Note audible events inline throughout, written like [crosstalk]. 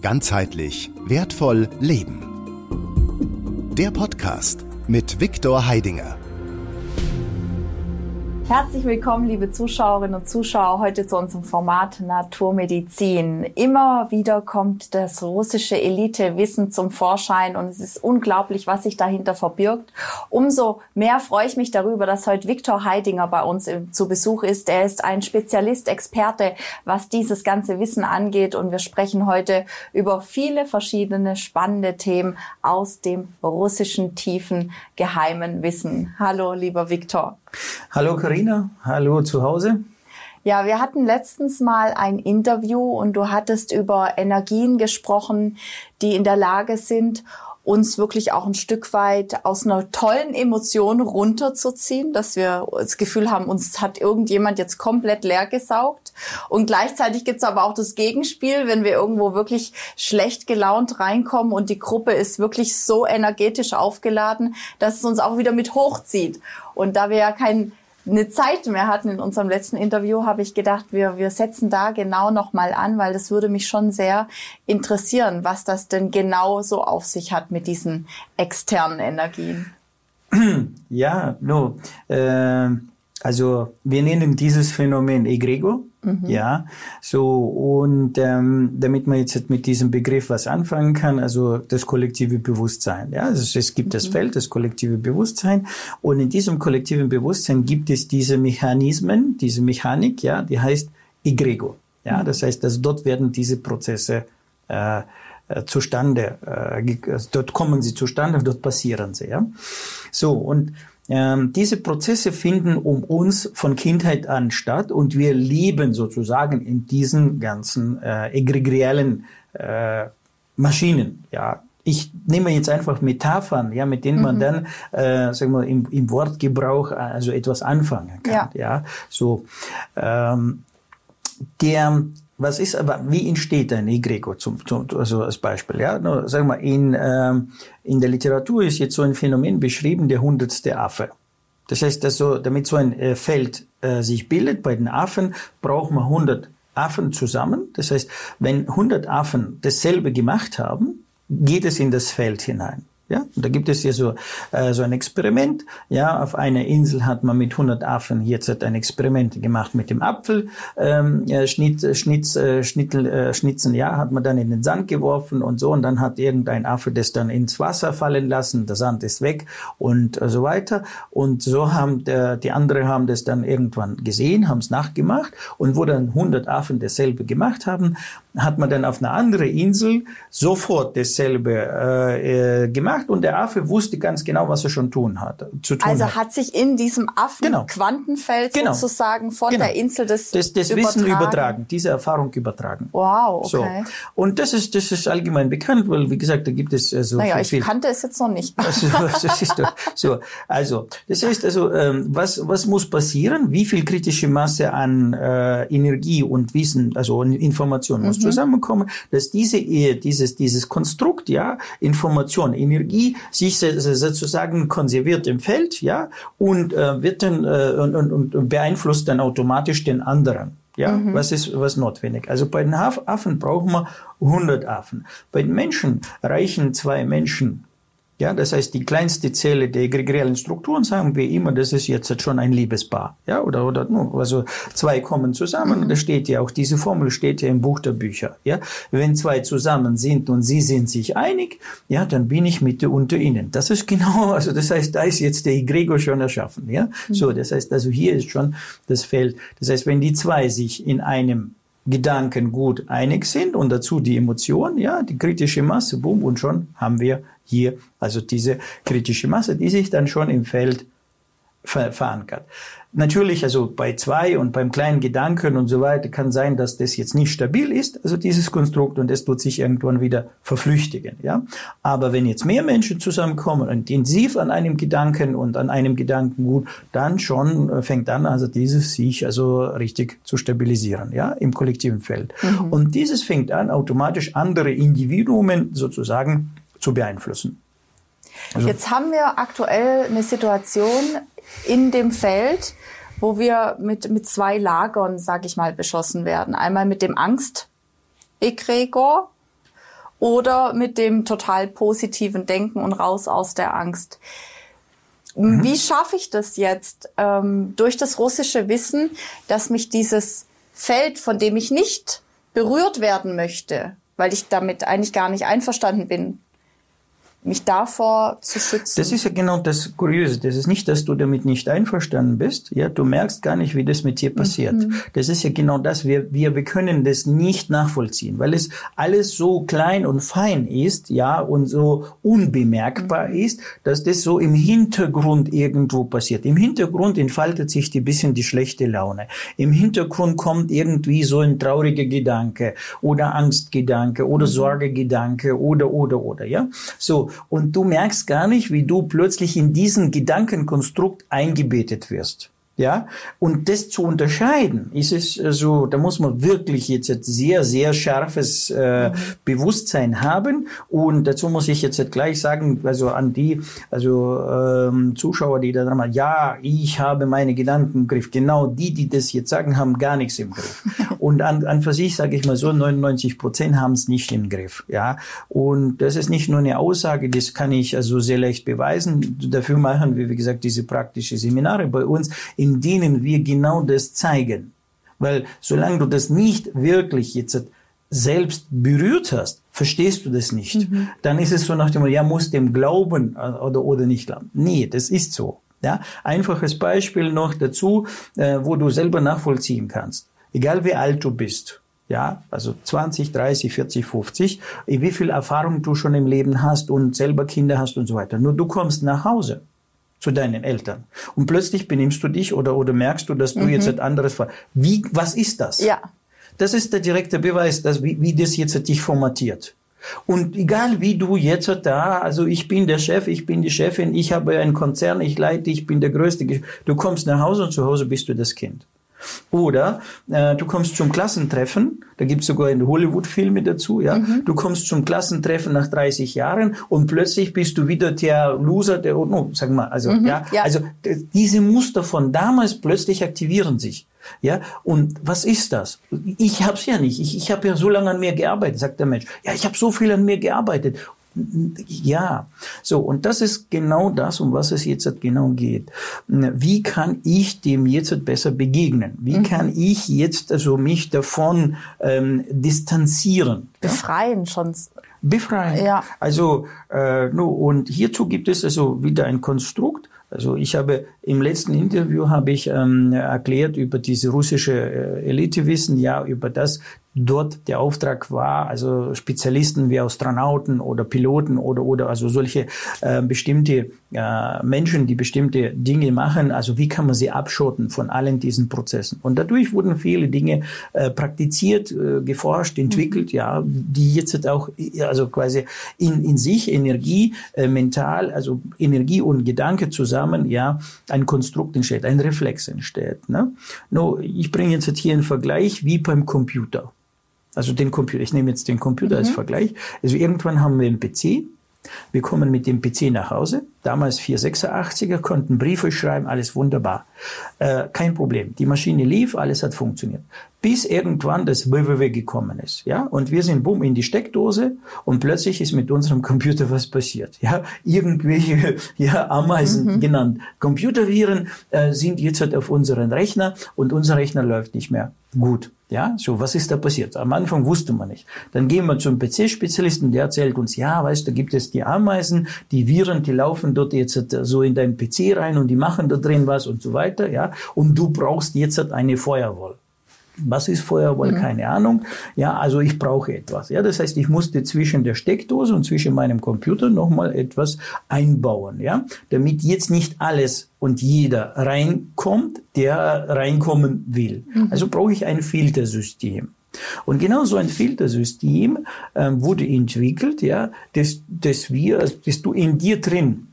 Ganzheitlich wertvoll leben. Der Podcast mit Viktor Heidinger. Herzlich willkommen, liebe Zuschauerinnen und Zuschauer, heute zu unserem Format Naturmedizin. Immer wieder kommt das russische Elitewissen zum Vorschein und es ist unglaublich, was sich dahinter verbirgt. Umso mehr freue ich mich darüber, dass heute Viktor Heidinger bei uns zu Besuch ist. Er ist ein Spezialist, Experte, was dieses ganze Wissen angeht und wir sprechen heute über viele verschiedene spannende Themen aus dem russischen tiefen geheimen Wissen. Hallo, lieber Viktor. Hallo Karina, hallo zu Hause. Ja, wir hatten letztens mal ein Interview und du hattest über Energien gesprochen, die in der Lage sind, uns wirklich auch ein Stück weit aus einer tollen Emotion runterzuziehen, dass wir das Gefühl haben, uns hat irgendjemand jetzt komplett leer gesaugt. Und gleichzeitig gibt's aber auch das Gegenspiel, wenn wir irgendwo wirklich schlecht gelaunt reinkommen und die Gruppe ist wirklich so energetisch aufgeladen, dass es uns auch wieder mit hochzieht. Und da wir ja kein eine Zeit mehr hatten in unserem letzten Interview, habe ich gedacht, wir, wir setzen da genau nochmal an, weil das würde mich schon sehr interessieren, was das denn genau so auf sich hat mit diesen externen Energien. [clears throat] Ja, no, äh, also wir nennen dieses Phänomen Egregor. Mhm. Ja, so und ähm, damit man jetzt mit diesem Begriff was anfangen kann, also das kollektive Bewusstsein. Ja, also es gibt mhm. das Feld, das kollektive Bewusstsein und in diesem kollektiven Bewusstsein gibt es diese Mechanismen, diese Mechanik, ja, die heißt Egregor. Ja, mhm. das heißt, dass dort werden diese Prozesse äh, äh zustande, äh, also dort kommen sie zustande, dort passieren sie. Ja, so und ähm, diese Prozesse finden um uns von Kindheit an statt und wir leben sozusagen in diesen ganzen äh, egregiellen äh, Maschinen. Ja, ich nehme jetzt einfach Metaphern, ja, mit denen man mhm. dann, äh, sagen wir, im, im Wortgebrauch also etwas anfangen kann. Ja, ja so ähm, der was ist aber, wie entsteht ein Egregor zum, zum, also als Beispiel? Ja, Nur, sagen wir, in, ähm, in der Literatur ist jetzt so ein Phänomen beschrieben, der hundertste Affe. Das heißt, dass so, damit so ein äh, Feld äh, sich bildet bei den Affen, braucht man 100 Affen zusammen. Das heißt, wenn 100 Affen dasselbe gemacht haben, geht es in das Feld hinein. Ja, da gibt es ja so, äh, so ein Experiment. Ja, auf einer Insel hat man mit 100 Affen jetzt ein Experiment gemacht mit dem Apfel. Ähm, Schnitt, Schnitz, äh, Schnittel, äh, Schnitzen, ja, hat man dann in den Sand geworfen und so. Und dann hat irgendein Affe das dann ins Wasser fallen lassen. Der Sand ist weg und äh, so weiter. Und so haben der, die anderen haben das dann irgendwann gesehen, haben es nachgemacht. Und wo dann 100 Affen dasselbe gemacht haben, hat man dann auf einer anderen Insel sofort dasselbe äh, äh, gemacht und der Affe wusste ganz genau, was er schon tun hat, zu tun Also hat, hat sich in diesem Affen genau. Quantenfeld genau. sozusagen von genau. der Insel das, das, das übertragen. Wissen übertragen, diese Erfahrung übertragen. Wow, okay. So. Und das ist, das ist allgemein bekannt, weil, wie gesagt, da gibt es äh, so viel. Naja, ich kannte es jetzt noch nicht. [laughs] Also, das ist doch, so, also, das heißt also, ähm, was, was muss passieren? Wie viel kritische Masse an äh, Energie und Wissen, also Information muss mhm zusammenkommen, dass diese, dieses, dieses Konstrukt, ja, Information, Energie sich sozusagen konserviert im Feld, ja, und äh, wird dann äh, und, und, und beeinflusst dann automatisch den anderen. Ja, mhm. was ist was notwendig? Also bei den Affen brauchen wir 100 Affen. Bei den Menschen reichen zwei Menschen ja, das heißt, die kleinste Zelle der egregialen Strukturen sagen wir immer, das ist jetzt schon ein Liebespaar. Ja, oder, oder, also zwei kommen zusammen, mhm. da steht ja auch, diese Formel steht ja im Buch der Bücher. Ja, wenn zwei zusammen sind und sie sind sich einig, ja, dann bin ich Mitte unter ihnen. Das ist genau, [laughs] also das heißt, da ist jetzt der Egregor schon erschaffen. Ja, mhm. so, das heißt, also hier ist schon das Feld. Das heißt, wenn die zwei sich in einem Gedanken gut einig sind und dazu die Emotion, ja, die kritische Masse, boom, und schon haben wir hier also diese kritische Masse, die sich dann schon im Feld ver verankert. Natürlich, also bei zwei und beim kleinen Gedanken und so weiter kann sein, dass das jetzt nicht stabil ist, also dieses Konstrukt und es tut sich irgendwann wieder verflüchtigen, ja. Aber wenn jetzt mehr Menschen zusammenkommen und intensiv an einem Gedanken und an einem Gedankengut, dann schon äh, fängt an, also dieses sich also richtig zu stabilisieren, ja, im kollektiven Feld. Mhm. Und dieses fängt an, automatisch andere Individuen sozusagen zu beeinflussen. Also Jetzt haben wir aktuell eine Situation in dem Feld, wo wir mit, mit zwei Lagern, sag ich mal, beschossen werden. Einmal mit dem Angst-Egregor oder mit dem total positiven Denken und raus aus der Angst. Mhm. Wie schaffe ich das jetzt ähm, durch das russische Wissen, dass mich dieses Feld, von dem ich nicht berührt werden möchte, weil ich damit eigentlich gar nicht einverstanden bin, mich davor zu schützen. Das ist ja genau das Kuriose. Das ist nicht, dass du damit nicht einverstanden bist. Ja, du merkst gar nicht, wie das mit dir passiert. Mhm. Das ist ja genau das. Wir, wir, wir können das nicht nachvollziehen, weil es alles so klein und fein ist, ja, und so unbemerkbar mhm. ist, dass das so im Hintergrund irgendwo passiert. Im Hintergrund entfaltet sich ein bisschen die schlechte Laune. Im Hintergrund kommt irgendwie so ein trauriger Gedanke oder Angstgedanke oder mhm. Sorgegedanke oder, oder, oder, ja. So, und du merkst gar nicht, wie du plötzlich in diesen Gedankenkonstrukt eingebettet wirst. Ja, und das zu unterscheiden, ist es so, also, da muss man wirklich jetzt sehr, sehr scharfes äh. Bewusstsein haben. Und dazu muss ich jetzt gleich sagen, also an die, also ähm, Zuschauer, die da dran machen, ja, ich habe meine Gedanken im Griff. Genau die, die das jetzt sagen, haben gar nichts im Griff. [laughs] und an, an für sich sage ich mal so, 99 Prozent haben es nicht im Griff. Ja, und das ist nicht nur eine Aussage, das kann ich also sehr leicht beweisen. Dafür machen wir, wie gesagt, diese praktische Seminare bei uns. In in denen wir genau das zeigen. Weil solange du das nicht wirklich jetzt selbst berührt hast, verstehst du das nicht. Mhm. Dann ist es so nach dem, ja, muss dem glauben äh, oder, oder nicht glauben. Nee, das ist so. Ja, einfaches Beispiel noch dazu, äh, wo du selber nachvollziehen kannst. Egal wie alt du bist. Ja, also 20, 30, 40, 50, wie viel Erfahrung du schon im Leben hast und selber Kinder hast und so weiter. Nur du kommst nach Hause zu deinen Eltern. Und plötzlich benimmst du dich oder, oder merkst du, dass du mhm. jetzt etwas anderes war. Wie, was ist das? Ja. Das ist der direkte Beweis, dass, wie, wie das jetzt dich formatiert. Und egal wie du jetzt da, also ich bin der Chef, ich bin die Chefin, ich habe einen Konzern, ich leite, ich bin der Größte. Du kommst nach Hause und zu Hause bist du das Kind. Oder äh, du kommst zum Klassentreffen, da gibt's sogar in Hollywood-Filme dazu, ja. Mhm. Du kommst zum Klassentreffen nach 30 Jahren und plötzlich bist du wieder der Loser, der, no, sag mal, also mhm, ja, ja, also diese Muster von damals plötzlich aktivieren sich. Ja, und was ist das? Ich hab's ja nicht. Ich, ich habe ja so lange an mir gearbeitet, sagt der Mensch. Ja, ich habe so viel an mir gearbeitet. Ja, so, und das ist genau das, um was es jetzt genau geht. Wie kann ich dem jetzt besser begegnen? Wie mhm. kann ich jetzt also mich davon ähm, distanzieren? Befreien ja? schon. Befreien. Ja. Also, äh, no, und hierzu gibt es also wieder ein Konstrukt, also ich habe im letzten Interview habe ich ähm, erklärt über diese russische äh, Elitewissen, ja, über das, dort der Auftrag war, also Spezialisten wie Astronauten oder Piloten oder oder also solche äh, bestimmte äh, Menschen, die bestimmte Dinge machen, also wie kann man sie abschotten von allen diesen Prozessen? Und dadurch wurden viele Dinge äh, praktiziert, äh, geforscht, entwickelt, mhm. ja, die jetzt auch also quasi in in sich Energie, äh, mental, also Energie und Gedanke zusammen, ja, ein Konstrukt entsteht, ein Reflex entsteht. Ne? No, ich bringe jetzt hier einen Vergleich wie beim Computer. Also den Computer, ich nehme jetzt den Computer mhm. als Vergleich. Also irgendwann haben wir einen PC, wir kommen mit dem PC nach Hause. Damals 486er, konnten Briefe schreiben, alles wunderbar. Äh, kein Problem. Die Maschine lief, alles hat funktioniert. Bis irgendwann das WWW gekommen ist. Ja? Und wir sind bumm in die Steckdose und plötzlich ist mit unserem Computer was passiert. Ja? Irgendwelche [laughs] ja, Ameisen mhm. genannt. Computerviren äh, sind jetzt halt auf unseren Rechner und unser Rechner läuft nicht mehr gut. Ja, so, was ist da passiert? Am Anfang wusste man nicht. Dann gehen wir zum PC-Spezialisten, der erzählt uns, ja, weißt du, da gibt es die Ameisen, die Viren, die laufen dort jetzt so in deinen PC rein und die machen da drin was und so weiter, ja. Und du brauchst jetzt eine Firewall. Was ist Firewall? Mhm. Keine Ahnung. Ja, also ich brauche etwas. Ja, das heißt, ich musste zwischen der Steckdose und zwischen meinem Computer nochmal etwas einbauen, ja, damit jetzt nicht alles und jeder reinkommt, der reinkommen will. Mhm. Also brauche ich ein Filtersystem. Und genau so ein Filtersystem ähm, wurde entwickelt, ja, das, das wir, das du in dir drin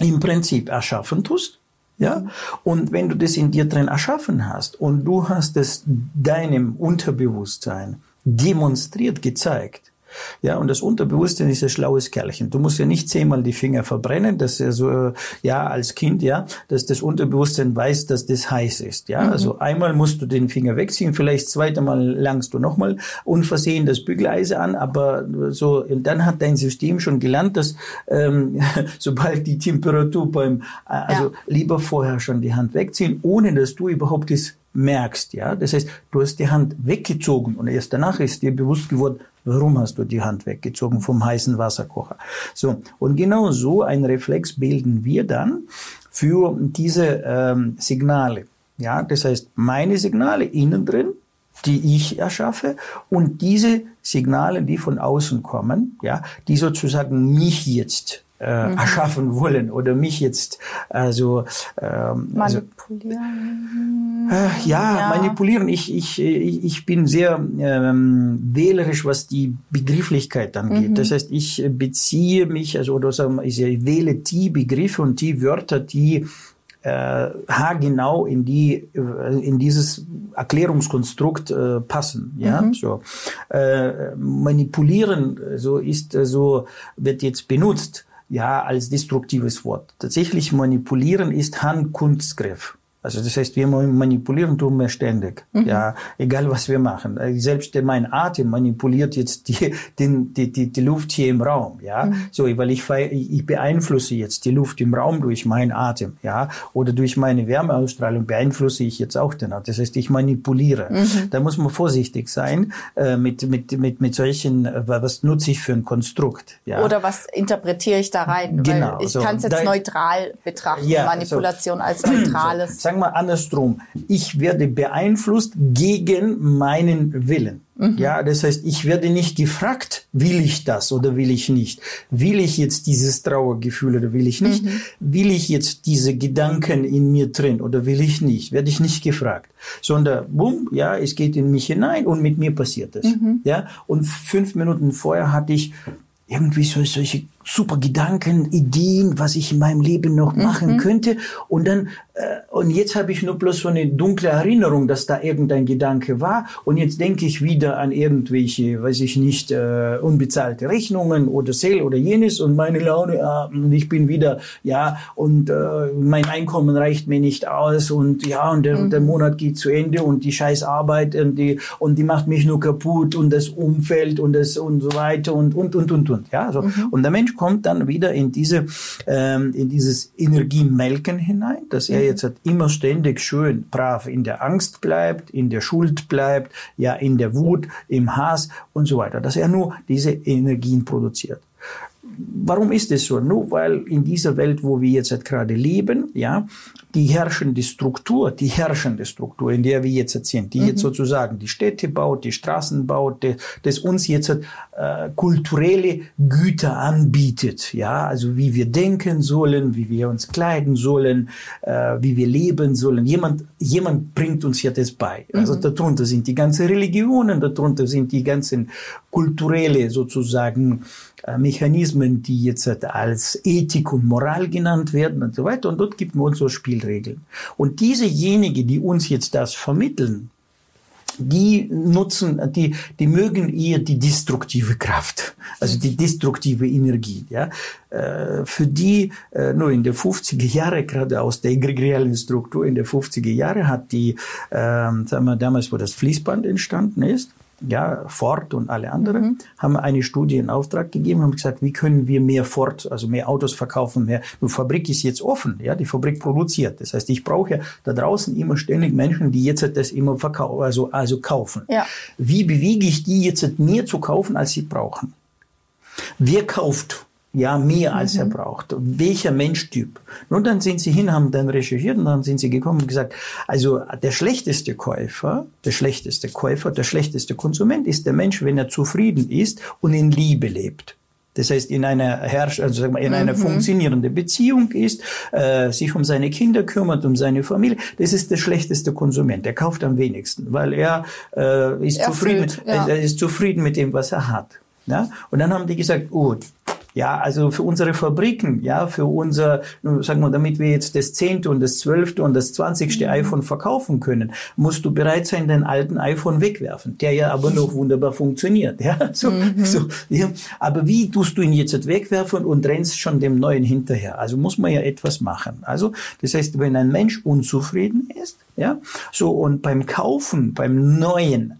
im Prinzip erschaffen tust. Ja? Und wenn du das in dir drin erschaffen hast und du hast es deinem Unterbewusstsein demonstriert, gezeigt, Ja, und das Unterbewusstsein ist ein schlaues Kerlchen. Du musst ja nicht zehnmal die Finger verbrennen, dass er so, ja, als Kind, ja, dass das Unterbewusstsein weiß, dass das heiß ist. Ja, mhm. also einmal musst du den Finger wegziehen, vielleicht zweite Mal langst du nochmal unversehen das Bügeleise an, aber so, und dann hat dein System schon gelernt, dass ähm, [laughs] sobald die Temperatur beim, äh, also ja. lieber vorher schon die Hand wegziehen, ohne dass du überhaupt das merkst, ja. Das heißt, du hast die Hand weggezogen und erst danach ist dir bewusst geworden, warum hast du die Hand weggezogen vom heißen Wasserkocher. So. Und genau so ein Reflex bilden wir dann für diese ähm, Signale. Ja, das heißt, meine Signale innen drin, die ich erschaffe und diese Signale, die von außen kommen, ja, die sozusagen mich jetzt äh, mhm. erschaffen wollen oder mich jetzt also, ähm, also manipulieren. Also, äh, ja, ja, manipulieren. Ich, ich, ich bin sehr ähm, wählerisch, was die Begrifflichkeit angeht. Mhm. Das heißt, ich beziehe mich, also oder sagen, ich wähle die Begriffe und die Wörter, die äh, haargenau in die äh, in dieses Erklärungskonstrukt äh, passen ja mhm. so äh, manipulieren so ist so wird jetzt benutzt ja als destruktives Wort. Tatsächlich manipulieren ist Handkunstgriff. Also das heißt, wir manipulieren tun wir ständig, mhm. ja, egal was wir machen. Äh, selbst mein Atem manipuliert jetzt die, [laughs] den, die, die, die Luft hier im Raum, ja, mhm. so, weil ich, ich beeinflusse jetzt die Luft im Raum durch meinen Atem, ja, oder durch meine Wärmeausstrahlung beeinflusse ich jetzt auch den Atem. Das heißt, ich manipuliere. Mhm. Da muss man vorsichtig sein äh, mit, mit, mit, mit solchen, äh, was nutze ich für ein Konstrukt, ja. Oder was interpretiere ich da rein? Genau. Weil ich so, kann es jetzt da, neutral betrachten, ja, Manipulation so, als neutrales. So, sagen wir andersrum, ich werde beeinflusst gegen meinen Willen. Mhm. Ja, das heißt, ich werde nicht gefragt, will ich das oder will ich nicht? Will ich jetzt dieses Trauergefühl oder will ich nicht? Mhm. Will ich jetzt diese Gedanken in mir drin oder will ich nicht? Werde ich nicht gefragt, sondern bumm, ja, es geht in mich hinein und mit mir passiert es. Mhm. Ja, und fünf Minuten vorher hatte ich irgendwie so, solche super Gedanken, Ideen, was ich in meinem Leben noch machen mhm. könnte. Und dann, und jetzt habe ich nur bloß so eine dunkle Erinnerung, dass da irgendein Gedanke war. Und jetzt denke ich wieder an irgendwelche, weiß ich nicht, äh, unbezahlte Rechnungen oder Sale oder jenes und meine Laune, äh, ich bin wieder, ja, und äh, mein Einkommen reicht mir nicht aus und ja, und der, mhm. der Monat geht zu Ende und die scheiß Arbeit und die, und die macht mich nur kaputt und das Umfeld und das und so weiter und, und, und, und, und, ja, so. Mhm. Und der Mensch kommt dann wieder in diese, ähm, in dieses Energiemelken hinein, dass er. Jetzt halt immer ständig schön brav in der Angst bleibt, in der Schuld bleibt, ja, in der Wut, im Hass und so weiter, dass er nur diese Energien produziert. Warum ist es so? Nur weil in dieser Welt, wo wir jetzt halt gerade leben, ja, die herrschende Struktur, die herrschende Struktur, in der wir jetzt sind, die mhm. jetzt sozusagen die Städte baut, die Straßen baut, die, das uns jetzt äh, kulturelle Güter anbietet, ja, also wie wir denken sollen, wie wir uns kleiden sollen, äh, wie wir leben sollen. Jemand, jemand bringt uns ja das bei. Also mhm. darunter sind die ganzen Religionen, darunter sind die ganzen kulturelle sozusagen äh, Mechanismen, die jetzt als Ethik und Moral genannt werden und so weiter. Und dort gibt man uns so Spielregeln. Und diesejenigen, die uns jetzt das vermitteln, die nutzen, die, die mögen eher die destruktive Kraft, also die destruktive Energie. Ja. Äh, für die, äh, nur in der 50er Jahre, gerade aus der egregialen Struktur in der 50er Jahre hat die, äh, sagen wir damals, wo das Fließband entstanden ist, ja, Ford und alle anderen, mhm. haben eine Studie in Auftrag gegeben, haben gesagt, wie können wir mehr Ford, also mehr Autos verkaufen, mehr. Die Fabrik ist jetzt offen, ja, die Fabrik produziert. Das heißt, ich brauche ja da draußen immer ständig Menschen, die jetzt das immer verkaufen, also, also kaufen. Ja. Wie bewege ich die jetzt mehr zu kaufen, als sie brauchen? Wer kauft? Ja, mehr als mhm. er braucht. Welcher Menschtyp? Nun, dann sind sie hin, haben dann recherchiert und dann sind sie gekommen und gesagt, also der schlechteste Käufer, der schlechteste Käufer, der schlechteste Konsument ist der Mensch, wenn er zufrieden ist und in Liebe lebt. Das heißt, in einer Herrsch also sagen wir, in einer mhm. funktionierenden Beziehung ist, äh, sich um seine Kinder kümmert, um seine Familie. Das ist der schlechteste Konsument. Der kauft am wenigsten, weil er äh, ist Erfüllt, zufrieden. Ja. Er ist zufrieden mit dem, was er hat. Ja? Und dann haben die gesagt, gut, Ja, also für unsere Fabriken, ja, für unser, sagen wir, damit wir jetzt das zehnte und das zwölfte und das zwanzigste mhm. iPhone verkaufen können, musst du bereit sein, den alten iPhone wegwerfen, der ja aber noch wunderbar funktioniert, ja, [laughs] so, mhm. so, ja. Aber wie tust du ihn jetzt wegwerfen und rennst schon dem neuen hinterher? Also muss man ja etwas machen. Also, das heißt, wenn ein Mensch unzufrieden ist, ja, so, und beim Kaufen, beim neuen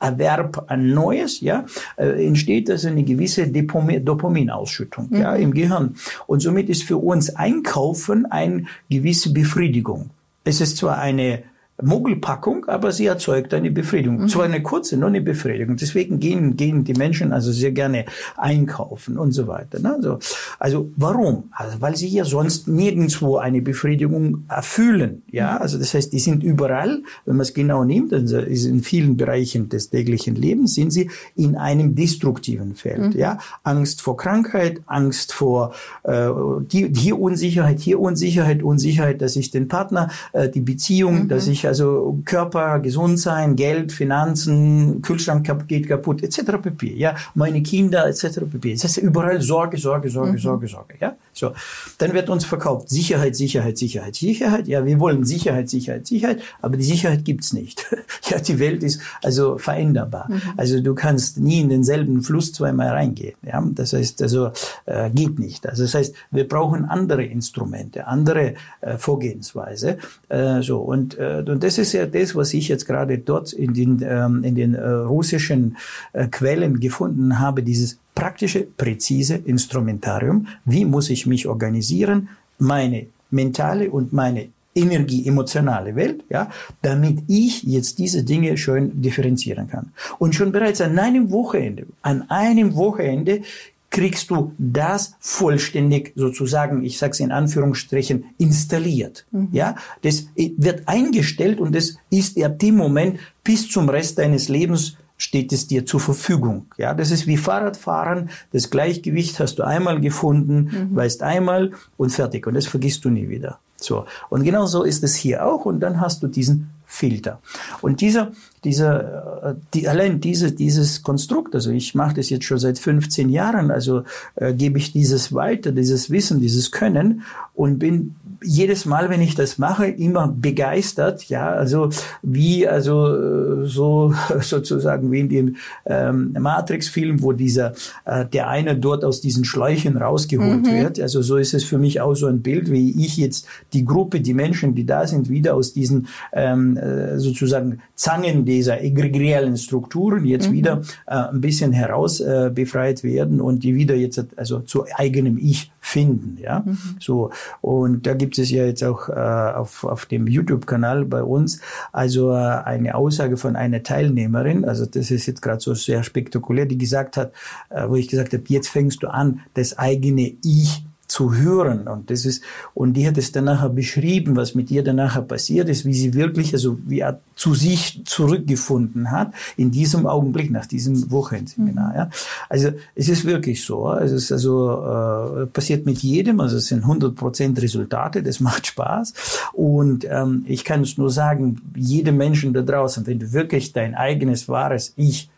Erwerb an Neues, ja, äh, entsteht also eine gewisse Dopaminausschüttung, mhm. ja, im Gehirn. Und somit ist für uns Einkaufen eine gewisse Befriedigung. Es ist zwar eine Mogelpackung, aber sie erzeugt eine Befriedigung. Mhm. Zwar eine kurze, nur eine Befriedigung. Deswegen gehen, gehen die Menschen also sehr gerne einkaufen und so weiter. Ne? Also, also warum? Also weil sie ja sonst nirgendwo eine Befriedigung erfüllen. Ja, also das heißt, die sind überall, wenn man es genau nimmt, also in vielen Bereichen des täglichen Lebens sind sie in einem destruktiven Feld. Mhm. Ja, Angst vor Krankheit, Angst vor äh, die, hier Unsicherheit, hier Unsicherheit, Unsicherheit, dass ich den Partner, äh, die Beziehung, mhm. dass ich also Körper, gesund sein, Geld, Finanzen, Kühlschrank geht kaputt, etc. pp. Ja, meine Kinder, etc. pp. Das heißt überall Sorge, Sorge, Sorge, mhm. Sorge, Sorge. Ja, so. Dann wird uns verkauft Sicherheit, Sicherheit, Sicherheit, Sicherheit. Ja, wir wollen Sicherheit, Sicherheit, Sicherheit, aber die Sicherheit gibt's nicht. [laughs] ja, die Welt ist also veränderbar. Mhm. Also du kannst nie in denselben Fluss zweimal reingehen. Ja, das heißt also äh, geht nicht. Also das heißt, wir brauchen andere Instrumente, andere äh, Vorgehensweise. Äh, so und, äh, und das ist ja das, was ich jetzt gerade dort in den, ähm, in den äh, russischen äh, Quellen gefunden habe, dieses praktische, präzise Instrumentarium. Wie muss ich mich organisieren? Meine mentale und meine Energie, emotionale Welt, ja, damit ich jetzt diese Dinge schön differenzieren kann. Und schon bereits an einem Wochenende, an einem Wochenende kriegst du das vollständig sozusagen, ich sage es in Anführungsstrichen, installiert. Mhm. Ja, das wird eingestellt und das ist ab dem Moment bis zum Rest deines Lebens steht es dir zur Verfügung. Ja, das ist wie Fahrradfahren. Das Gleichgewicht hast du einmal gefunden, mhm. weißt einmal und fertig. Und das vergisst du nie wieder. So. Und genau so ist es hier auch. Und dann hast du diesen Filter. Und dieser, dieser, äh, die, allein diese, dieses Konstrukt, also ich mache das jetzt schon seit 15 Jahren, also äh, gebe ich dieses weiter, dieses Wissen, dieses Können und bin jedes Mal, wenn ich das mache, immer begeistert, ja, also wie, also äh, so [laughs] sozusagen wie in dem ähm, Matrix-Film, wo dieser, äh, der eine dort aus diesen Schläuchen rausgeholt mhm. wird, also so ist es für mich auch so ein Bild, wie ich jetzt die Gruppe, die Menschen, die da sind, wieder aus diesen ähm, äh, sozusagen Zangen dieser egregialen Strukturen jetzt mhm. wieder äh, ein bisschen heraus äh, befreit werden und die wieder jetzt also zu eigenem Ich finden, ja, mhm. so und da gibt es ja jetzt auch äh, auf, auf dem YouTube-Kanal bei uns also äh, eine Aussage von einer Teilnehmerin, also das ist jetzt gerade so sehr spektakulär, die gesagt hat, äh, wo ich gesagt habe, jetzt fängst du an, das eigene Ich zu hören. Und das ist, und die hat es dann nachher beschrieben, was mit ihr dann nachher passiert ist, wie sie wirklich, also wie er zu sich zurückgefunden hat in diesem Augenblick, nach diesem Wochenendseminar. Mhm. Ja. Also es ist wirklich so. Es ist also äh, passiert mit jedem, also es sind 100 Prozent Resultate, das [laughs] macht Spaß. Und ähm, ich kann es nur sagen, jedem Menschen da draußen, wenn du wirklich dein eigenes wahres Ich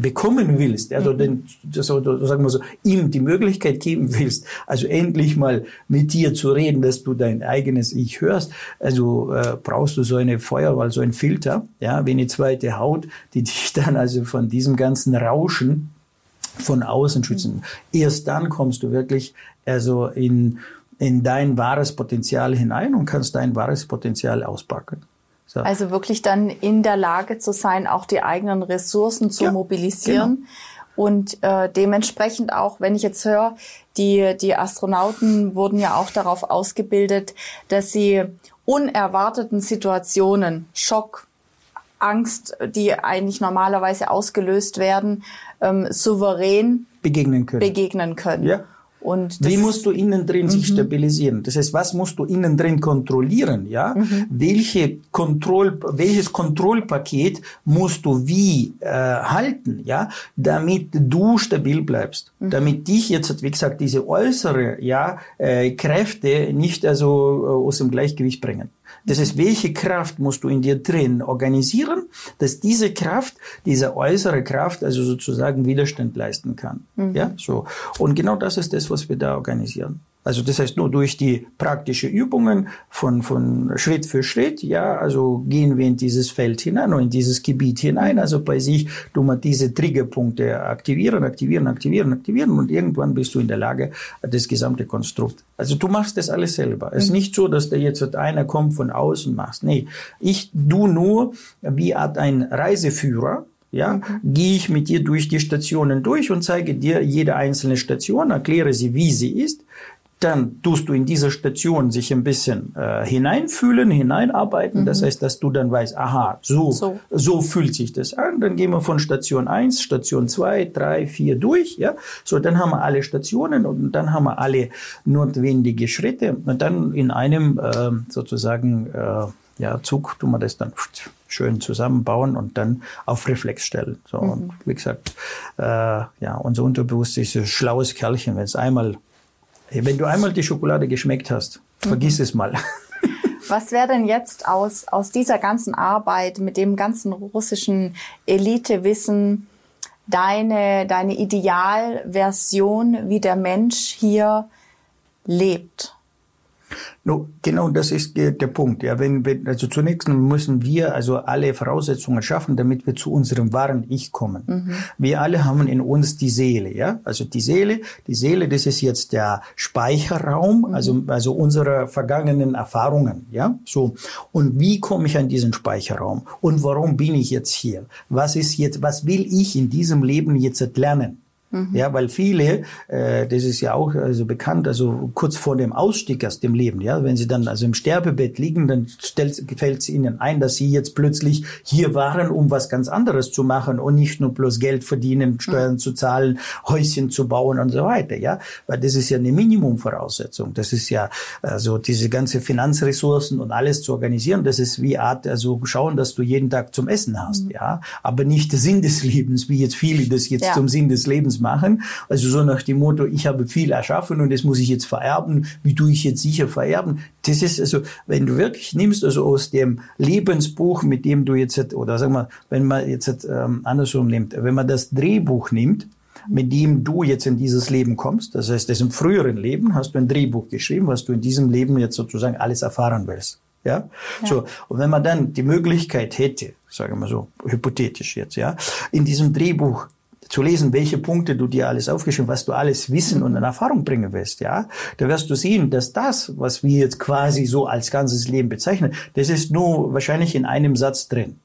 bekommen willst, also den, so, sagen wir so, ihm die Möglichkeit geben willst, also endlich mal mit dir zu reden, dass du dein eigenes Ich hörst, also äh, brauchst du so eine Feuerwahl, so ein Filter, ja, wie eine zweite Haut, die dich [laughs] dann also von diesem ganzen Rauschen von außen schützen. Erst dann kommst du wirklich also in in dein wahres Potenzial hinein und kannst dein wahres Potenzial auspacken. So. Also wirklich dann in der Lage zu sein, auch die eigenen Ressourcen zu ja, mobilisieren. Genau. Und äh, dementsprechend auch, wenn ich jetzt höre, die, die Astronauten wurden ja auch darauf ausgebildet, dass sie unerwarteten Situationen, Schock, Angst, die eigentlich normalerweise ausgelöst werden, ähm, souverän begegnen können. Begegnen können. Ja. Und Wie musst du innen drin mhm. sich stabilisieren? Das heißt, was musst du innen drin kontrollieren? Ja, mhm. welche Kontroll, welches Kontrollpaket musst du wie äh, halten? Ja, damit du stabil bleibst, mhm. damit dich jetzt, wie gesagt, diese äußere ja äh, Kräfte nicht also äh, aus dem Gleichgewicht bringen. Das heißt, welche Kraft musst du in dir drin organisieren, dass diese Kraft, diese äußere Kraft, also sozusagen Widerstand leisten kann. Mhm. Ja, so. Und genau das ist das, was wir da organisieren. Also das heißt, nur durch die praktische Übungen von, von Schritt für Schritt, ja, also gehen wir in dieses Feld hinein und in dieses Gebiet hinein. Also bei sich du mal diese Triggerpunkte aktivieren, aktivieren, aktivieren, aktivieren und irgendwann bist du in der Lage, das gesamte Konstrukt. Also du machst das alles selber. Es ist mhm. nicht so, dass da jetzt einer kommt von außen machst. Nee, ich du nur wie Art ein Reiseführer, ja, mhm. gehe ich mit dir durch die Stationen durch und zeige dir jede einzelne Station, erkläre sie, wie sie ist dann tust du in dieser Station sich ein bisschen äh, hineinfühlen, hineinarbeiten. Mhm. Das heißt, dass du dann weißt, aha, so, so, so fühlt sich das an. Dann gehen wir von Station 1, Station 2, 3, 4 durch. Ja? So, dann haben wir alle Stationen und dann haben wir alle notwendige Schritte. Und dann in einem äh, sozusagen äh, ja, Zug tun wir das dann schön zusammenbauen und dann auf Reflex stellen. So, mhm. und wie gesagt, äh, ja, unser Unterbewusstsein ist ein schlaues Kerlchen. Wenn es einmal wenn du einmal die Schokolade geschmeckt hast, vergiss mhm. es mal. [laughs] Was wäre denn jetzt aus, aus dieser ganzen Arbeit mit dem ganzen russischen Elitewissen deine, deine Idealversion, wie der Mensch hier lebt? No, genau, das ist der, der Punkt. Ja, wenn, wenn, also zunächst müssen wir also alle Voraussetzungen schaffen, damit wir zu unserem wahren Ich kommen. Mhm. Wir alle haben in uns die Seele, ja. Also die Seele, die Seele, das ist jetzt der Speicherraum, mhm. also, also unsere vergangenen Erfahrungen, ja. So. Und wie komme ich an diesen Speicherraum? Und warum bin ich jetzt hier? Was ist jetzt, was will ich in diesem Leben jetzt lernen? Mhm. Ja, weil viele, äh, das ist ja auch also bekannt, also kurz vor dem Ausstieg aus dem Leben, ja, wenn sie dann also im Sterbebett liegen, dann fällt es ihnen ein, dass sie jetzt plötzlich hier waren, um was ganz anderes zu machen und nicht nur bloß Geld verdienen, Steuern mhm. zu zahlen, Häuschen zu bauen und so weiter, ja, weil das ist ja eine Minimumvoraussetzung. Das ist ja also diese ganze Finanzressourcen und alles zu organisieren, das ist wie Art, also schauen, dass du jeden Tag zum Essen hast, mhm. ja, aber nicht der Sinn des Lebens, wie jetzt viele das jetzt ja. zum Sinn des Lebens machen. Also so nach dem Motto, ich habe viel erschaffen und das muss ich jetzt vererben. Wie tue ich jetzt sicher vererben? Das ist also, wenn du wirklich nimmst, also aus dem Lebensbuch, mit dem du jetzt, oder sag mal, wenn man jetzt ähm, andersrum nimmt, wenn man das Drehbuch nimmt, mit dem du jetzt in dieses Leben kommst. Das heißt, das im früheren Leben hast du ein Drehbuch geschrieben, was du in diesem Leben jetzt sozusagen alles erfahren willst. Ja? ja? So. Und wenn man dann die Möglichkeit hätte, sagen wir so, hypothetisch jetzt, ja, in diesem Drehbuch zu lesen, welche Punkte du dir alles aufgeschrieben, was du alles wissen und in Erfahrung bringen wirst, ja, da wirst du sehen, dass das, was wir jetzt quasi so als ganzes Leben bezeichnen, das ist nur wahrscheinlich in einem Satz drin.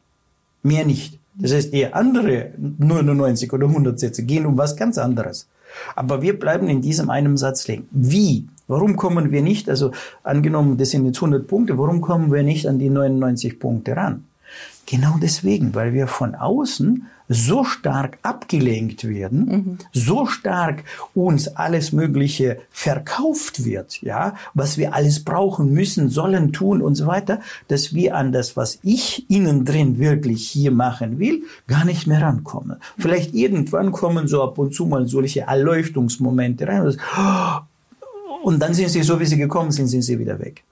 Mehr nicht. Das heißt, die andere 99 oder 100 Sätze gehen um was ganz anderes. Aber wir bleiben in diesem einen Satz liegen. Wie? Warum kommen wir nicht, also angenommen, das sind jetzt 100 Punkte, warum kommen wir nicht an die 99 Punkte ran? Genau deswegen, weil wir von außen so stark abgelenkt werden, mhm. so stark uns alles Mögliche verkauft wird, ja, was wir alles brauchen müssen, sollen, tun und so weiter, dass wir an das, was ich innen drin wirklich hier machen will, gar nicht mehr rankommen. Vielleicht irgendwann kommen so ab und zu mal solche Erleuchtungsmomente rein. Und dann sind sie so, wie sie gekommen sind, sind sie wieder weg.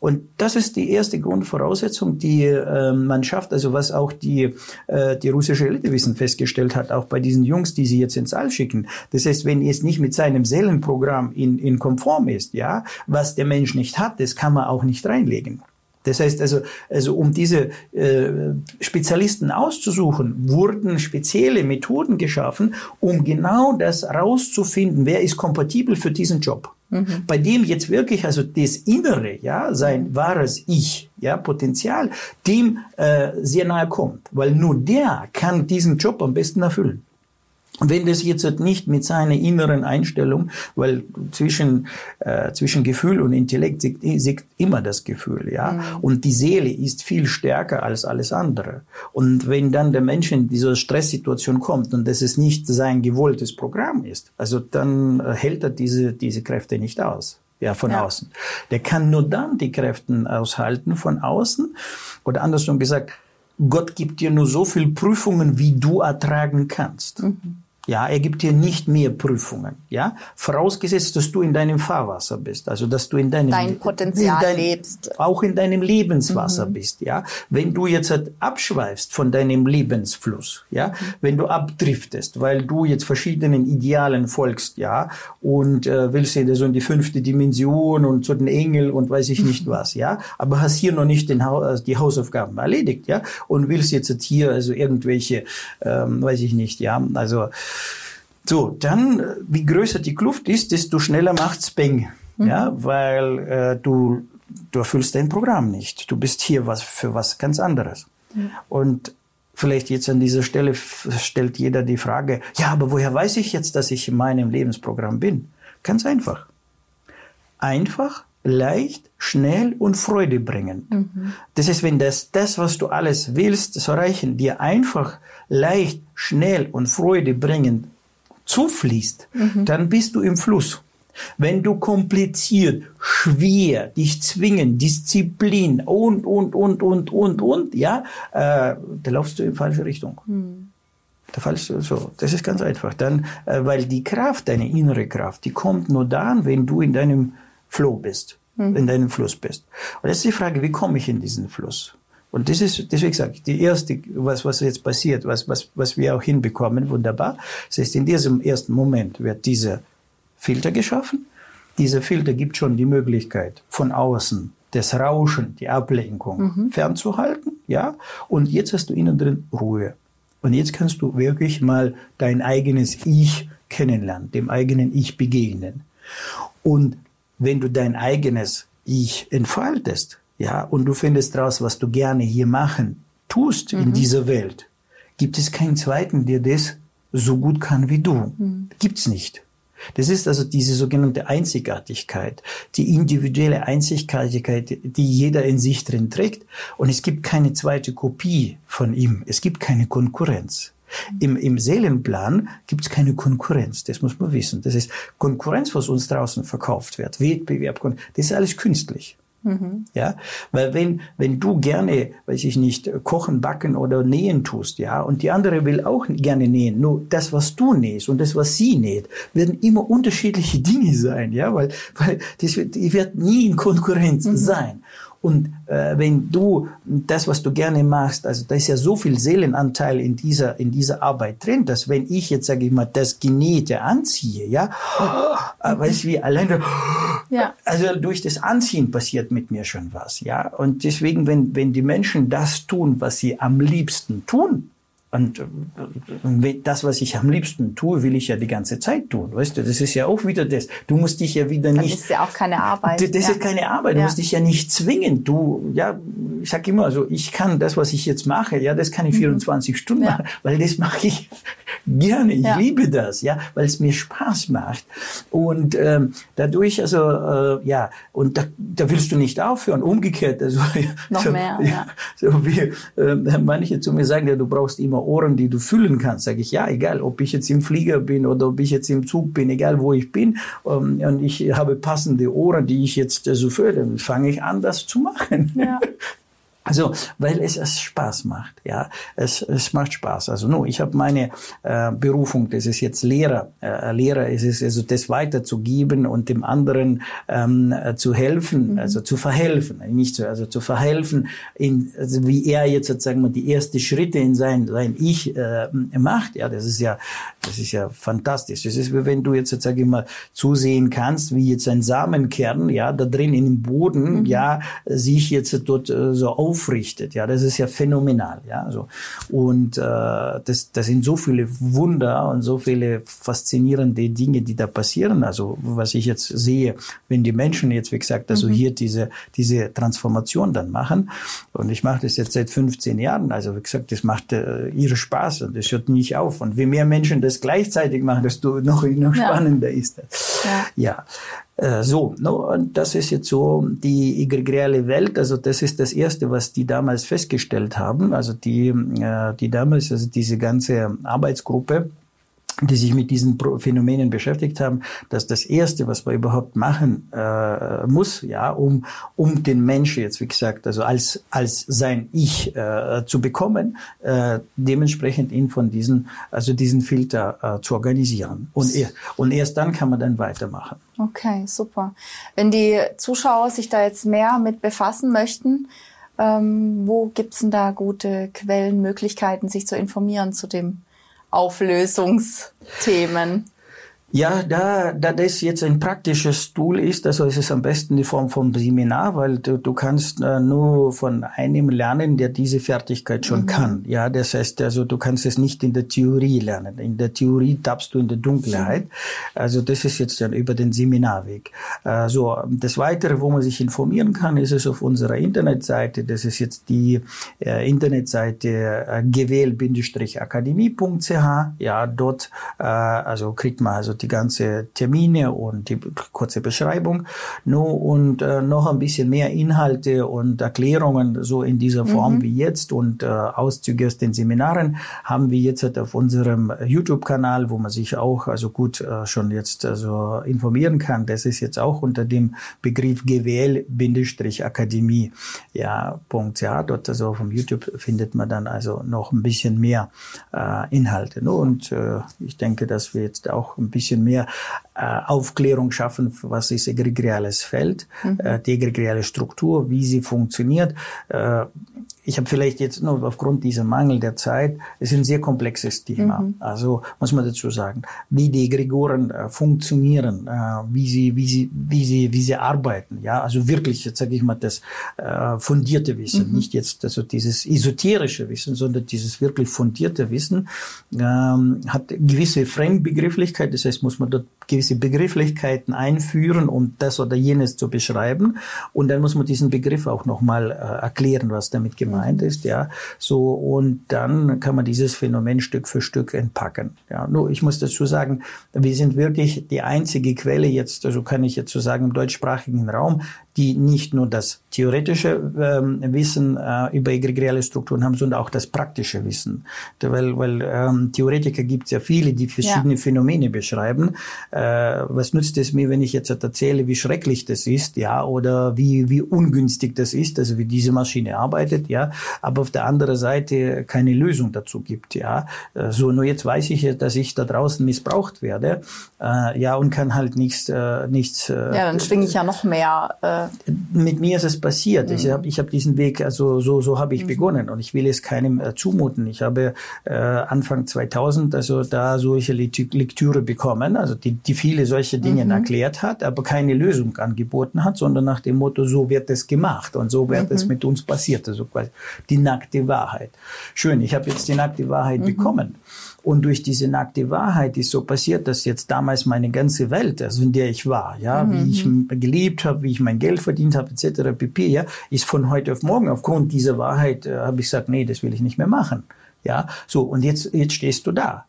Und das ist die erste Grundvoraussetzung, die äh, man schafft, also was auch die, äh, die russische Elitewissen festgestellt hat, auch bei diesen Jungs, die sie jetzt ins All schicken. Das heißt, wenn es nicht mit seinem Seelenprogramm in, in konform ist, ja, was der Mensch nicht hat, das kann man auch nicht reinlegen. Das heißt also, also um diese äh, Spezialisten auszusuchen, wurden spezielle Methoden geschaffen, um genau das rauszufinden, wer ist kompatibel für diesen Job. Mhm. Bei dem jetzt wirklich also das Innere, ja, sein wahres Ich, ja, Potenzial, dem äh, sehr nahe kommt, weil nur der kann diesen Job am besten erfüllen. Wenn das jetzt nicht mit seiner inneren Einstellung, weil zwischen, äh, zwischen Gefühl und Intellekt siegt immer das Gefühl, ja. Mhm. Und die Seele ist viel stärker als alles andere. Und wenn dann der Mensch in diese Stresssituation kommt und das ist nicht sein gewolltes Programm ist, also dann äh, hält er diese, diese Kräfte nicht aus. Ja, von ja. außen. Der kann nur dann die Kräfte aushalten von außen. Oder andersrum gesagt, Gott gibt dir nur so viel Prüfungen, wie du ertragen kannst. Mhm. Ja, er gibt dir nicht mehr Prüfungen. Ja, vorausgesetzt, dass du in deinem Fahrwasser bist, also dass du in deinem dein Potenzial in dein, lebst, auch in deinem Lebenswasser mhm. bist. Ja, wenn du jetzt halt abschweifst von deinem Lebensfluss, ja, mhm. wenn du abdriftest, weil du jetzt verschiedenen Idealen folgst, ja, und äh, willst in so in die fünfte Dimension und zu den Engel und weiß ich nicht was, ja, aber hast hier noch nicht den ha die Hausaufgaben erledigt, ja, und willst jetzt halt hier also irgendwelche, ähm, weiß ich nicht, ja, also so, dann, äh, wie größer die Kluft ist, desto schneller macht's Bang. Mhm. Ja, weil äh, du, du erfüllst dein Programm nicht. Du bist hier was für was ganz anderes. Mhm. Und vielleicht jetzt an dieser Stelle stellt jeder die Frage, ja, aber woher weiß ich jetzt, dass ich in meinem Lebensprogramm bin? Ganz einfach. Einfach, leicht, schnell und Freude bringen. Mhm. Das ist, wenn das, das, was du alles willst, zu erreichen, dir einfach, leicht, schnell und Freude bringend zufließt, mhm. dann bist du im Fluss. Wenn du kompliziert, schwer, dich zwingen, Disziplin und, und, und, und, und, und, ja, äh, da laufst du in falsche Richtung. Mhm. Da fallst du so. Das ist ganz einfach. Dann, äh, weil die Kraft, deine innere Kraft, die kommt nur dann, wenn du in deinem Flow bist, mhm. in deinem Fluss bist. Und jetzt ist die Frage, wie komme ich in diesen Fluss? Und das ist, deswegen sage ich, die erste, was, was jetzt passiert, was, was, was wir auch hinbekommen, wunderbar. Das heißt, in diesem ersten Moment wird dieser Filter geschaffen. Dieser Filter gibt schon die Möglichkeit, von außen das Rauschen, die Ablenkung mhm. fernzuhalten, ja. Und jetzt hast du innen drin Ruhe. Und jetzt kannst du wirklich mal dein eigenes Ich kennenlernen, dem eigenen Ich begegnen. Und wenn du dein eigenes Ich entfaltest, ja, und du findest raus, was du gerne hier machen tust mhm. in dieser Welt, gibt es keinen zweiten, der das so gut kann wie du. Mhm. Gibt's nicht. Das ist also diese sogenannte Einzigartigkeit, die individuelle Einzigartigkeit, die jeder in sich drin trägt. Und es gibt keine zweite Kopie von ihm. Es gibt keine Konkurrenz. Im, Im Seelenplan gibt es keine Konkurrenz, das muss man wissen. Das ist Konkurrenz, was uns draußen verkauft wird, Wettbewerb, das ist alles künstlich. Mhm. Ja, weil wenn, wenn du gerne, weiß ich nicht, kochen, backen oder nähen tust, ja, und die andere will auch gerne nähen, nur das, was du nähst und das, was sie näht, werden immer unterschiedliche [laughs] Dinge sein, ja, weil, weil das wird, die wird nie in Konkurrenz mhm. sein. Und äh, wenn du das, was du gerne machst, also da ist ja so viel Seelenanteil in dieser in dieser Arbeit drin, dass wenn ich jetzt sage ich mal das Genähte anziehe, ja, [gasps] äh, weißt du, wie alleine, ja. [gasps] also durch das Anziehen passiert mit mir schon was, ja. Und deswegen, wenn wenn die Menschen das tun, was sie am liebsten tun, und äh, das, was ich am liebsten tue, will ich ja die ganze Zeit tun. Weißt du, das ist ja auch wieder das. Du musst dich ja wieder nicht. Das ist ja auch keine Arbeit. Das, ja. ist keine Arbeit. Du ja. musst dich ja nicht zwingen. Du, ja, ich sag immer, also ich kann das, was ich jetzt mache, ja, das kann ich 24 mhm. Stunden ja. machen, weil das mache ich [laughs] gerne. Ich liebe das, ja, weil es mir Spaß macht. Und ähm, dadurch, also äh, ja, und da, da willst du nicht aufhören. Umgekehrt, also [laughs] noch so, mehr. Ja. So wie äh, manche zu mir sagen, ja, du brauchst immer Ohren, die du fühlen kannst. Sage ich, ja, egal, ob ich jetzt im Flieger bin oder ob ich jetzt im Zug bin, egal wo ich bin, ähm, und ich habe passende Ohren, die ich jetzt äh, so fühle, dann fange ich an, das zu machen. Ja. [laughs] Also, weil es, es Spaß macht, ja, es, es macht Spaß. Also, no, ich habe meine äh, Berufung, das ist jetzt Lehrer. Äh, Lehrer ist es also das weiterzugeben und dem anderen ähm, äh, zu helfen, mhm. also zu verhelfen, nicht so, also zu verhelfen, in, also wie er jetzt sozusagen mal die ersten Schritte in sein sein Ich äh, macht. Ja, das ist ja, das ist ja fantastisch. Das ist wie wenn du jetzt sozusagen mal zusehen kannst, wie jetzt ein Samenkern, ja, da drin in dem Boden, mhm. ja, sich jetzt dort äh, so auf aufrichtet. Ja, das ist ja phänomenal. Ja, so und äh, das, das sind so viele Wunder und so viele faszinierende Dinge, die da passieren. Also was ich jetzt sehe, wenn die Menschen jetzt, wie gesagt, also mhm. hier diese diese Transformation dann machen. Und ich mache das jetzt seit 15 Jahren. Also wie gesagt, das macht äh, ihre Spaß und das hört nicht auf. Und wie mehr Menschen das gleichzeitig machen, desto noch noch spannender ja. ist das. Ja. ja. Äh, so, no, und das ist jetzt so die egregiale Welt. Also das ist das Erste, was die damals festgestellt haben. Also die, äh, die damals, also diese ganze Arbeitsgruppe, die sich mit diesen Phänomenen beschäftigt haben, dass das erste, was man überhaupt machen äh, muss, ja, um um den Menschen jetzt, wie gesagt, also als als sein Ich äh, zu bekommen, äh, dementsprechend ihn von diesen also diesen Filter äh, zu organisieren und er, und erst dann kann man dann weitermachen. Okay, super. Wenn die Zuschauer sich da jetzt mehr mit befassen möchten, ähm, wo gibt's denn da gute Quellenmöglichkeiten, sich zu informieren zu dem Auflösungsthemen. Ja, da, da das jetzt ein praktisches Tool ist, also ist es am besten die Form vom Seminar, weil du, du kannst äh, nur von einem lernen, der diese Fertigkeit schon mhm. kann. Ja, das heißt, also du kannst es nicht in der Theorie lernen. In der Theorie tappst du in der Dunkelheit. Also das ist jetzt dann über den Seminarweg. Äh, so, das Weitere, wo man sich informieren kann, ist es auf unserer Internetseite. Das ist jetzt die äh, Internetseite äh, gewähl-akademie.ch. Ja, dort, äh, also kriegt man also die ganze Termine und die kurze Beschreibung. No, und äh, noch ein bisschen mehr Inhalte und Erklärungen so in dieser Form mhm. wie jetzt und äh, Auszüge aus den Seminaren haben wir jetzt halt auf unserem YouTube-Kanal, wo man sich auch also gut äh, schon jetzt also informieren kann. Das ist jetzt auch unter dem Begriff GWL-Akademie. Ja, Punkt. Ja, dort also auf dem YouTube findet man dann also noch ein bisschen mehr äh, Inhalte. No, und äh, ich denke, dass wir jetzt auch ein bisschen bisschen mehr äh, Aufklärung schaffen, was ist egregiales Feld, mhm. äh, die egregiale Struktur, wie sie funktioniert. Äh, ich habe vielleicht jetzt nur aufgrund dieser Mangel der Zeit, es ist ein sehr komplexes Thema. Mhm. Also muss man dazu sagen, wie die Egregoren äh, funktionieren, äh, wie sie, wie sie, wie sie, wie sie arbeiten. Ja, also wirklich, jetzt sage ich mal, das äh, fundierte Wissen, mhm. nicht jetzt also dieses esoterische Wissen, sondern dieses wirklich fundierte Wissen ähm, hat gewisse Fremdbegrifflichkeit. Das heißt, muss man dort gewisse Begrifflichkeiten einführen, um das oder jenes zu beschreiben. Und dann muss man diesen Begriff auch nochmal äh, erklären, was damit gemeint ist, ja. So, und dann kann man dieses Phänomen Stück für Stück entpacken. Ja, nur ich muss dazu sagen, wir sind wirklich die einzige Quelle jetzt, also kann ich jetzt so sagen, im deutschsprachigen Raum, die nicht nur das theoretische ähm, Wissen äh, über egregiale Strukturen haben, sondern auch das praktische Wissen. Weil, weil ähm, Theoretiker gibt es ja viele, die verschiedene ja. Phänomene beschreiben. Äh, was nützt es mir, wenn ich jetzt erzähle, wie schrecklich das ist, ja, oder wie, wie ungünstig das ist, also wie diese Maschine arbeitet, ja, aber auf der anderen Seite keine Lösung dazu gibt, ja. Äh, so, nur jetzt weiß ich, dass ich da draußen missbraucht werde, äh, ja, und kann halt nichts, äh, nichts. Äh, ja, dann schwinge ich ja noch mehr. Äh mit mir ist es passiert. Mhm. Ich habe ich hab diesen Weg, also so, so habe ich mhm. begonnen und ich will es keinem äh, zumuten. Ich habe äh, Anfang 2000 also da solche Lektüre bekommen, also die, die viele solche Dinge mhm. erklärt hat, aber keine Lösung angeboten hat, sondern nach dem Motto, so wird es gemacht und so wird es mhm. mit uns passiert. Also quasi die nackte Wahrheit. Schön, ich habe jetzt die nackte Wahrheit mhm. bekommen. Und durch diese nackte Wahrheit ist so passiert, dass jetzt damals meine ganze Welt, also in der ich war, ja, mhm. wie ich mhm. gelebt habe, wie ich mein Geld verdient habe, etc. pp, ja, ist von heute auf morgen aufgrund dieser Wahrheit äh, habe ich gesagt, nee, das will ich nicht mehr machen. Ja, so und jetzt jetzt stehst du da.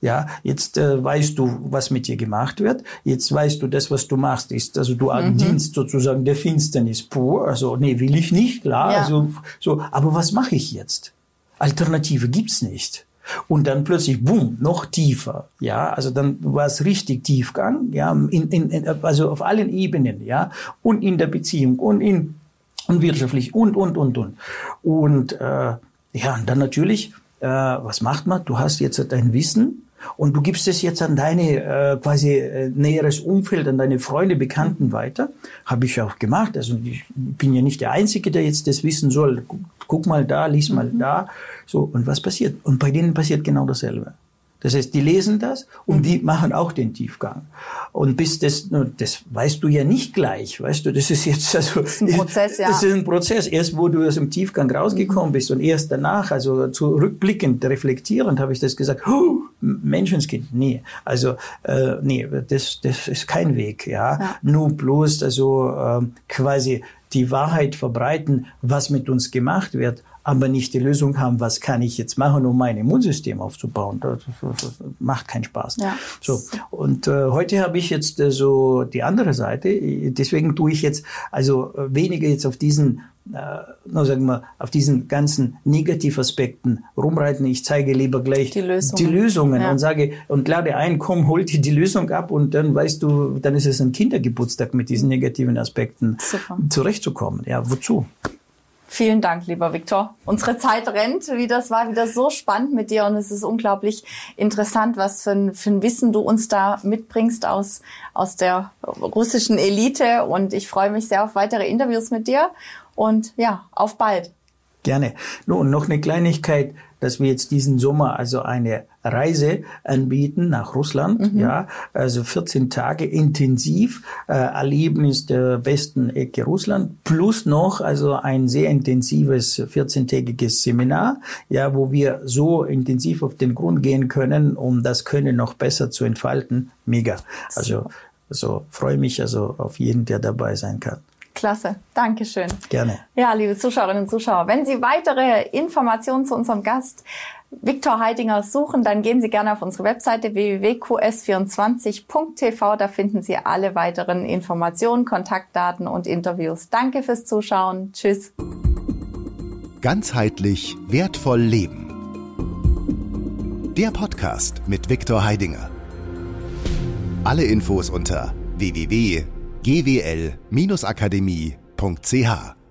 Ja, jetzt äh, weißt du, was mit dir gemacht wird. Jetzt weißt du, das, was du machst, ist, also du mhm. dienst sozusagen der Finsternis pur. Also, nee, will ich nicht, klar. Ja. Also, so, aber was mache ich jetzt? Alternative gibt's nicht. Und dann plötzlich, boom, noch tiefer. Ja, also dann war es richtig Tiefgang, ja, in, in, also auf allen Ebenen, ja, und in der Beziehung und in und wirtschaftlich und und und und. Und äh, ja, und dann natürlich, äh, was macht man? Du hast jetzt dein Wissen, und du gibst es jetzt an deine äh, quasi äh, näheres Umfeld, an deine Freunde, Bekannten weiter. Habe ich auch gemacht. Also ich bin ja nicht der Einzige, der jetzt das wissen soll. Guck mal da, lies mal mhm. da. So, und was passiert? Und bei denen passiert genau dasselbe. Das heißt, die lesen das und mhm. die machen auch den Tiefgang. Und bis das, das weißt du ja nicht gleich, weißt du, das ist jetzt also, das ist ein Prozess, ja. [laughs] Das ist ein Prozess. Erst wo du aus dem Tiefgang rausgekommen mhm. bist und erst danach, also zurückblickend, reflektierend, habe ich das gesagt, oh, Menschenskind, nee. Also, äh, nee, das, das ist kein Weg, ja. ja. Nur bloß, also, äh, quasi die Wahrheit verbreiten, was mit uns gemacht wird, aber nicht die Lösung haben, was kann ich jetzt machen, um mein Immunsystem aufzubauen. Das, das, das macht keinen Spaß. Ja. So und äh, heute habe ich jetzt äh, so die andere Seite. Deswegen tue ich jetzt also weniger jetzt auf diesen äh, nur sagen wir, auf diesen ganzen Negativaspekten rumreiten. Ich zeige lieber gleich die Lösungen, die Lösungen ja. und sage und lade ein, komm, hol dir die Lösung ab und dann weißt du, dann ist es ein Kindergeburtstag mit diesen negativen Aspekten Super. zurechtzukommen. Ja, wozu? Vielen Dank, lieber Viktor. Unsere Zeit rennt. Wie das war wieder so spannend mit dir und es ist unglaublich interessant, was für ein, für ein Wissen du uns da mitbringst aus, aus der russischen Elite. Und ich freue mich sehr auf weitere Interviews mit dir und ja, auf bald. Gerne. Nun, noch eine Kleinigkeit, dass wir jetzt diesen Sommer also eine Reise anbieten nach Russland, mhm. ja, also 14 Tage intensiv äh, Erlebnis der besten Ecke Russland, plus noch also ein sehr intensives 14-tägiges Seminar, ja, wo wir so intensiv auf den Grund gehen können, um das Können noch besser zu entfalten. Mega. Also, also freue mich also auf jeden, der dabei sein kann. Klasse, Dankeschön. Gerne. Ja, liebe Zuschauerinnen und Zuschauer, wenn Sie weitere Informationen zu unserem Gast Viktor Heidinger suchen, dann gehen Sie gerne auf unsere Webseite www.qs24.tv. Da finden Sie alle weiteren Informationen, Kontaktdaten und Interviews. Danke fürs Zuschauen. Tschüss. Ganzheitlich wertvoll leben. Der Podcast mit Viktor Heidinger. Alle Infos unter www.qs24.tv gwl-akademie.ch